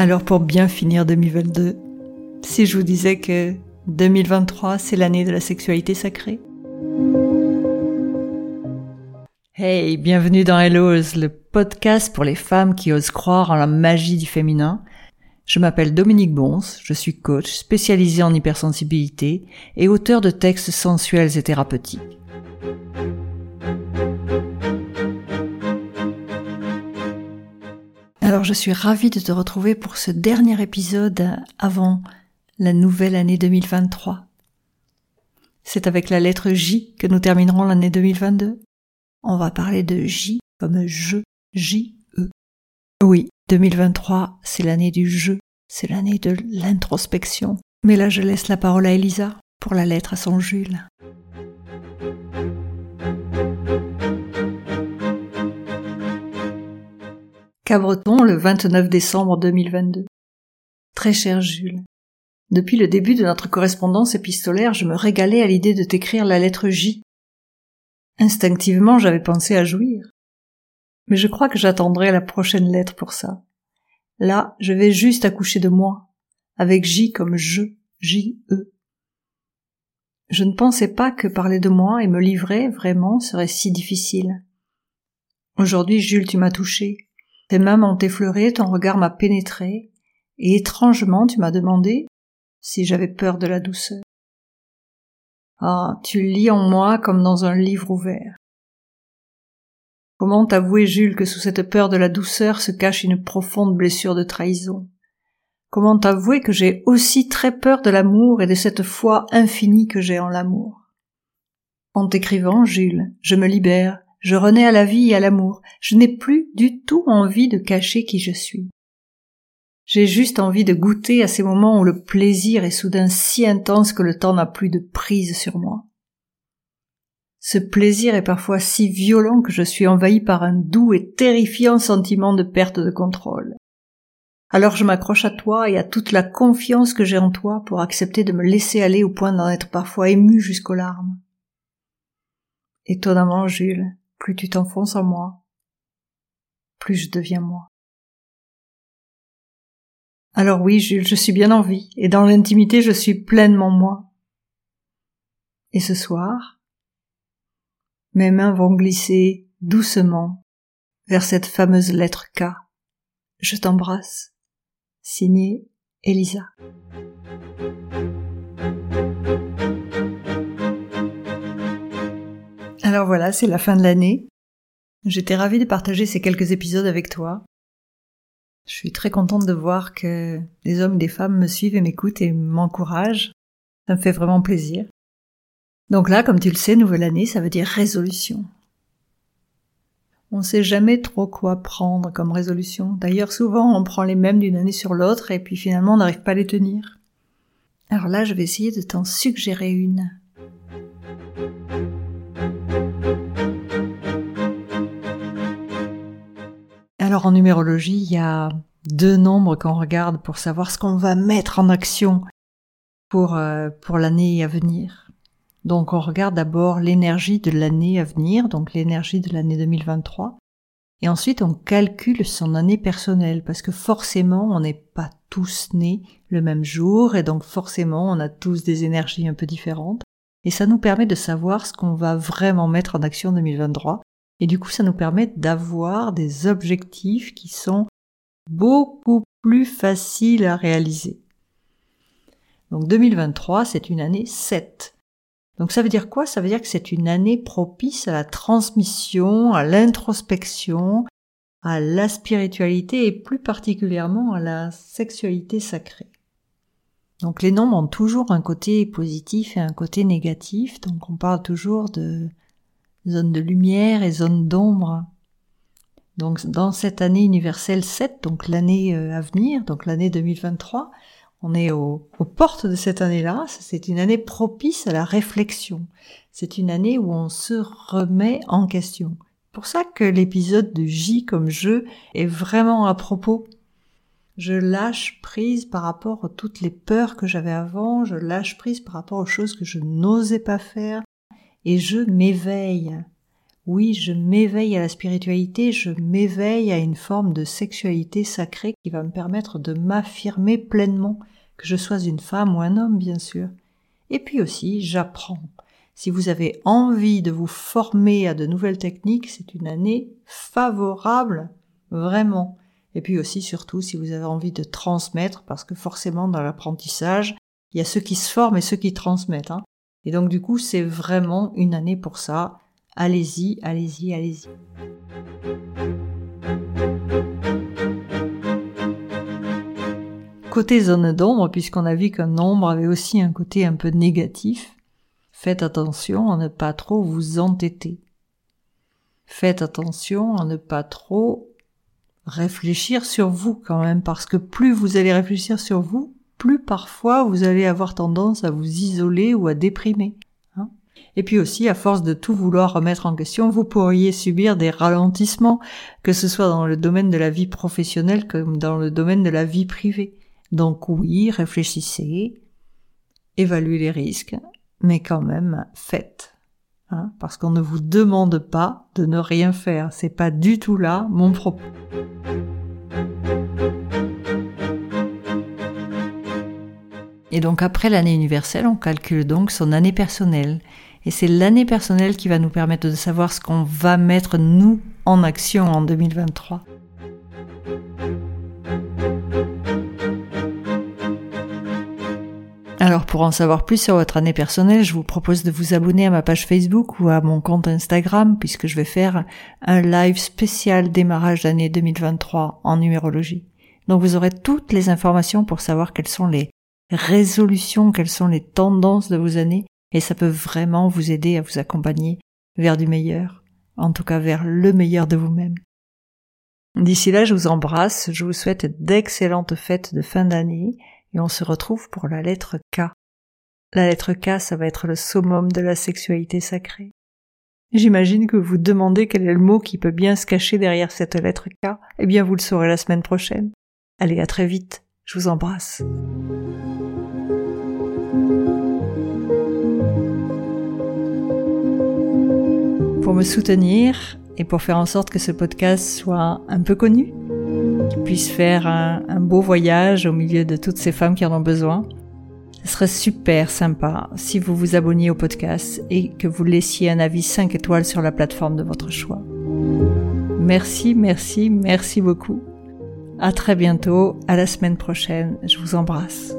Alors pour bien finir 2022, si je vous disais que 2023 c'est l'année de la sexualité sacrée Hey, bienvenue dans Hello's, le podcast pour les femmes qui osent croire en la magie du féminin. Je m'appelle Dominique Bons, je suis coach spécialisé en hypersensibilité et auteur de textes sensuels et thérapeutiques. Alors je suis ravie de te retrouver pour ce dernier épisode avant la nouvelle année 2023. C'est avec la lettre J que nous terminerons l'année 2022. On va parler de J comme je, J-E. Oui, 2023, c'est l'année du jeu, c'est l'année de l'introspection. Mais là, je laisse la parole à Elisa pour la lettre à son Jules. Cabreton le 29 décembre 2022. Très cher Jules, depuis le début de notre correspondance épistolaire, je me régalais à l'idée de t'écrire la lettre J. Instinctivement, j'avais pensé à jouir. Mais je crois que j'attendrai la prochaine lettre pour ça. Là, je vais juste accoucher de moi, avec J comme je, J-E. Je ne pensais pas que parler de moi et me livrer vraiment serait si difficile. Aujourd'hui, Jules, tu m'as touché. Tes mains m'ont effleuré, ton regard m'a pénétré, et étrangement tu m'as demandé si j'avais peur de la douceur. Ah, tu lis en moi comme dans un livre ouvert. Comment t'avouer, Jules, que sous cette peur de la douceur se cache une profonde blessure de trahison? Comment t'avouer que j'ai aussi très peur de l'amour et de cette foi infinie que j'ai en l'amour? En t'écrivant, Jules, je me libère, je renais à la vie et à l'amour. Je n'ai plus du tout envie de cacher qui je suis. J'ai juste envie de goûter à ces moments où le plaisir est soudain si intense que le temps n'a plus de prise sur moi. Ce plaisir est parfois si violent que je suis envahi par un doux et terrifiant sentiment de perte de contrôle. Alors je m'accroche à toi et à toute la confiance que j'ai en toi pour accepter de me laisser aller au point d'en être parfois ému jusqu'aux larmes. Étonnamment, Jules, plus tu t'enfonces en moi, plus je deviens moi. Alors oui, Jules, je suis bien en vie, et dans l'intimité je suis pleinement moi. Et ce soir, mes mains vont glisser doucement vers cette fameuse lettre K. Je t'embrasse. Signé Elisa. Alors voilà, c'est la fin de l'année. J'étais ravie de partager ces quelques épisodes avec toi. Je suis très contente de voir que des hommes et des femmes me suivent et m'écoutent et m'encouragent. Ça me fait vraiment plaisir. Donc là, comme tu le sais, nouvelle année, ça veut dire résolution. On ne sait jamais trop quoi prendre comme résolution. D'ailleurs, souvent, on prend les mêmes d'une année sur l'autre et puis finalement, on n'arrive pas à les tenir. Alors là, je vais essayer de t'en suggérer une. Alors en numérologie, il y a deux nombres qu'on regarde pour savoir ce qu'on va mettre en action pour, euh, pour l'année à venir. Donc on regarde d'abord l'énergie de l'année à venir, donc l'énergie de l'année 2023. Et ensuite on calcule son année personnelle parce que forcément on n'est pas tous nés le même jour et donc forcément on a tous des énergies un peu différentes. Et ça nous permet de savoir ce qu'on va vraiment mettre en action en 2023 et du coup, ça nous permet d'avoir des objectifs qui sont beaucoup plus faciles à réaliser. Donc 2023, c'est une année 7. Donc ça veut dire quoi? Ça veut dire que c'est une année propice à la transmission, à l'introspection, à la spiritualité et plus particulièrement à la sexualité sacrée. Donc les nombres ont toujours un côté positif et un côté négatif, donc on parle toujours de zone de lumière et zone d'ombre. Donc dans cette année universelle 7, donc l'année euh, à venir, donc l'année 2023, on est aux portes de cette année-là. C'est une année propice à la réflexion. C'est une année où on se remet en question. Pour ça que l'épisode de J comme jeu est vraiment à propos. Je lâche prise par rapport à toutes les peurs que j'avais avant, je lâche prise par rapport aux choses que je n'osais pas faire, et je m'éveille Oui, je m'éveille à la spiritualité, je m'éveille à une forme de sexualité sacrée qui va me permettre de m'affirmer pleinement, que je sois une femme ou un homme, bien sûr. Et puis aussi, j'apprends. Si vous avez envie de vous former à de nouvelles techniques, c'est une année favorable, vraiment. Et puis aussi, surtout, si vous avez envie de transmettre, parce que forcément, dans l'apprentissage, il y a ceux qui se forment et ceux qui transmettent. Hein. Et donc, du coup, c'est vraiment une année pour ça. Allez-y, allez-y, allez-y. Côté zone d'ombre, puisqu'on a vu qu'un nombre avait aussi un côté un peu négatif, faites attention à ne pas trop vous entêter. Faites attention à ne pas trop réfléchir sur vous quand même, parce que plus vous allez réfléchir sur vous, plus parfois vous allez avoir tendance à vous isoler ou à déprimer. Et puis aussi, à force de tout vouloir remettre en question, vous pourriez subir des ralentissements, que ce soit dans le domaine de la vie professionnelle comme dans le domaine de la vie privée. Donc oui, réfléchissez, évaluez les risques, mais quand même faites. Hein, parce qu'on ne vous demande pas de ne rien faire. C'est pas du tout là mon propos. Et donc après l'année universelle, on calcule donc son année personnelle. Et c'est l'année personnelle qui va nous permettre de savoir ce qu'on va mettre nous en action en 2023. Alors pour en savoir plus sur votre année personnelle, je vous propose de vous abonner à ma page Facebook ou à mon compte Instagram puisque je vais faire un live spécial démarrage d'année 2023 en numérologie. Donc vous aurez toutes les informations pour savoir quelles sont les résolutions, quelles sont les tendances de vos années et ça peut vraiment vous aider à vous accompagner vers du meilleur, en tout cas vers le meilleur de vous-même. D'ici là, je vous embrasse, je vous souhaite d'excellentes fêtes de fin d'année et on se retrouve pour la lettre K. La lettre K, ça va être le summum de la sexualité sacrée. J'imagine que vous demandez quel est le mot qui peut bien se cacher derrière cette lettre K. Eh bien, vous le saurez la semaine prochaine. Allez, à très vite. Je vous embrasse. Me soutenir et pour faire en sorte que ce podcast soit un peu connu, qu'il puisse faire un, beau voyage au milieu de toutes ces femmes qui en ont besoin. Ce serait super sympa si vous vous abonniez au podcast et que vous laissiez un avis 5 étoiles sur la plateforme de votre choix. Merci, merci, merci beaucoup. À très bientôt, à la semaine prochaine. Je vous embrasse.